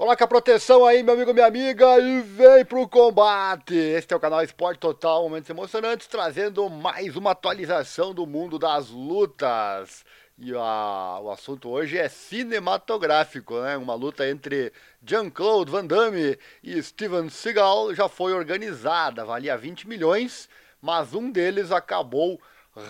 Coloca a proteção aí, meu amigo, minha amiga, e vem pro combate! Este é o canal Esporte Total, momentos emocionantes, trazendo mais uma atualização do mundo das lutas. E a, o assunto hoje é cinematográfico, né? Uma luta entre Jean-Claude Van Damme e Steven Seagal já foi organizada, valia 20 milhões, mas um deles acabou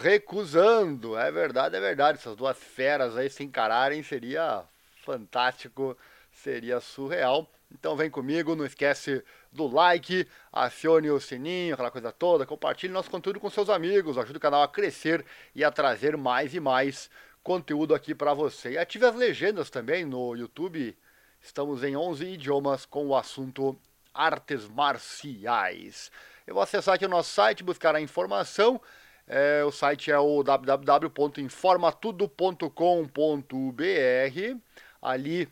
recusando. É verdade, é verdade. Essas duas feras aí se encararem seria fantástico seria surreal. Então vem comigo, não esquece do like, acione o sininho, aquela coisa toda, compartilhe nosso conteúdo com seus amigos, ajude o canal a crescer e a trazer mais e mais conteúdo aqui para você. E ative as legendas também no YouTube. Estamos em 11 idiomas com o assunto artes marciais. Eu vou acessar aqui o nosso site, buscar a informação. É, o site é o www.informatudo.com.br. Ali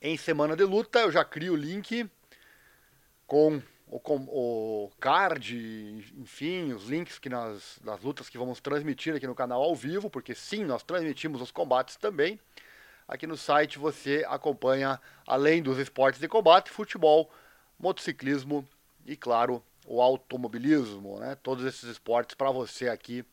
em semana de luta, eu já crio o link com o, com o card, enfim, os links que nas, das lutas que vamos transmitir aqui no canal ao vivo, porque sim, nós transmitimos os combates também. Aqui no site você acompanha, além dos esportes de combate, futebol, motociclismo e, claro, o automobilismo, né? Todos esses esportes para você aqui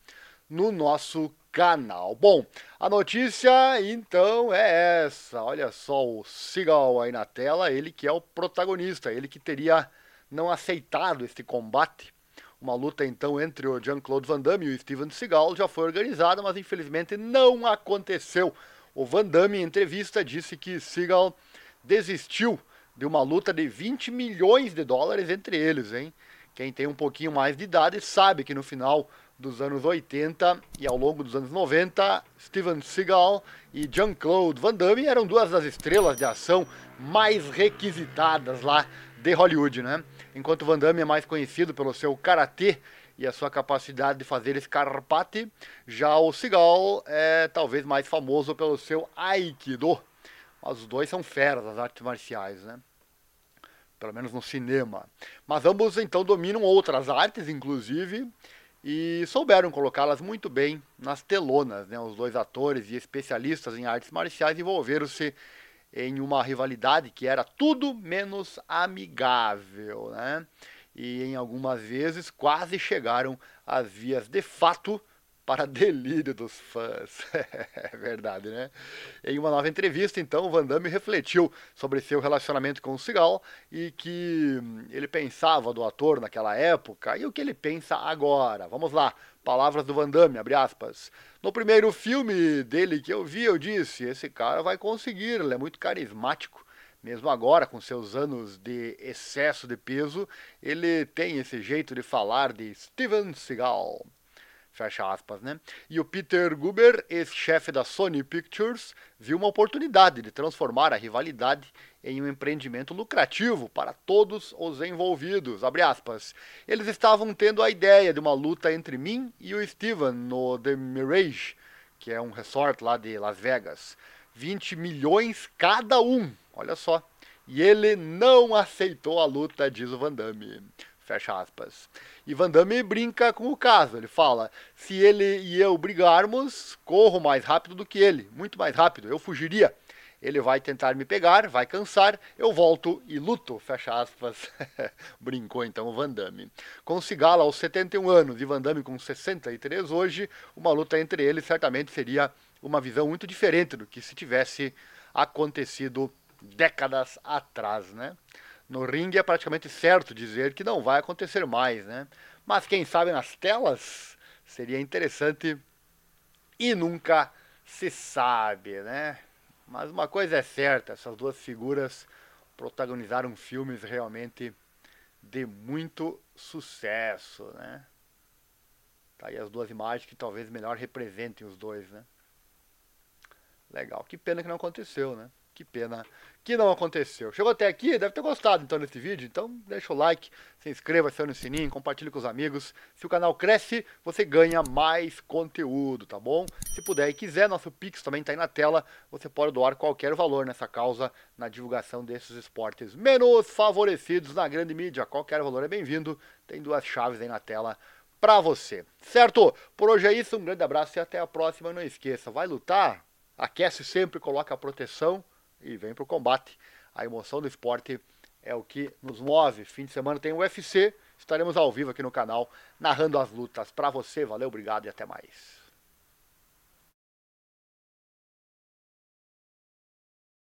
no nosso canal. Bom, a notícia então é essa. Olha só o Seagal aí na tela, ele que é o protagonista, ele que teria não aceitado este combate. Uma luta então entre o Jean-Claude Van Damme e o Steven Seagal já foi organizada, mas infelizmente não aconteceu. O Van Damme em entrevista disse que Seagal desistiu de uma luta de 20 milhões de dólares entre eles, hein? Quem tem um pouquinho mais de idade sabe que no final dos anos 80 e ao longo dos anos 90, Steven Seagal e Jean-Claude Van Damme eram duas das estrelas de ação mais requisitadas lá de Hollywood, né? Enquanto Van Damme é mais conhecido pelo seu karatê e a sua capacidade de fazer escarpate, já o Seagal é talvez mais famoso pelo seu aikido. Mas os dois são feras das artes marciais, né? Pelo menos no cinema. Mas ambos então dominam outras artes, inclusive, e souberam colocá-las muito bem nas telonas. Né? Os dois atores e especialistas em artes marciais envolveram-se em uma rivalidade que era tudo menos amigável, né? E em algumas vezes quase chegaram às vias de fato para delírio dos fãs. é verdade, né? Em uma nova entrevista, então, Van Damme refletiu sobre seu relacionamento com o Seagal e que ele pensava do ator naquela época e o que ele pensa agora. Vamos lá, palavras do Van Damme, abre aspas. No primeiro filme dele que eu vi, eu disse, esse cara vai conseguir, ele é muito carismático. Mesmo agora, com seus anos de excesso de peso, ele tem esse jeito de falar de Steven Seagal fecha aspas, né? E o Peter Guber, ex-chefe da Sony Pictures, viu uma oportunidade de transformar a rivalidade em um empreendimento lucrativo para todos os envolvidos. Eles estavam tendo a ideia de uma luta entre mim e o Steven no The Mirage, que é um resort lá de Las Vegas. 20 milhões cada um, olha só. E ele não aceitou a luta, diz o Van Damme. Fecha aspas. E Van Damme brinca com o caso. Ele fala: se ele e eu brigarmos, corro mais rápido do que ele, muito mais rápido. Eu fugiria. Ele vai tentar me pegar, vai cansar, eu volto e luto. Fecha aspas. Brincou então o Van Damme. Com Cigala aos 71 anos e Van Damme com 63 hoje, uma luta entre eles certamente seria uma visão muito diferente do que se tivesse acontecido décadas atrás, né? No ringue é praticamente certo dizer que não vai acontecer mais, né? Mas quem sabe nas telas seria interessante e nunca se sabe, né? Mas uma coisa é certa, essas duas figuras protagonizaram filmes realmente de muito sucesso, né? Tá aí as duas imagens que talvez melhor representem os dois, né? Legal, que pena que não aconteceu, né? Que pena que não aconteceu. Chegou até aqui, deve ter gostado então desse vídeo, então deixa o like, se inscreva, acione o sininho, compartilhe com os amigos. Se o canal cresce, você ganha mais conteúdo, tá bom? Se puder e quiser, nosso Pix também está aí na tela, você pode doar qualquer valor nessa causa na divulgação desses esportes menos favorecidos na grande mídia. Qualquer valor é bem-vindo, tem duas chaves aí na tela para você. Certo? Por hoje é isso, um grande abraço e até a próxima. Não esqueça, vai lutar? Aquece sempre, coloca a proteção e vem para o combate. A emoção do esporte é o que nos move. Fim de semana tem o UFC, estaremos ao vivo aqui no canal narrando as lutas para você. Valeu, obrigado e até mais.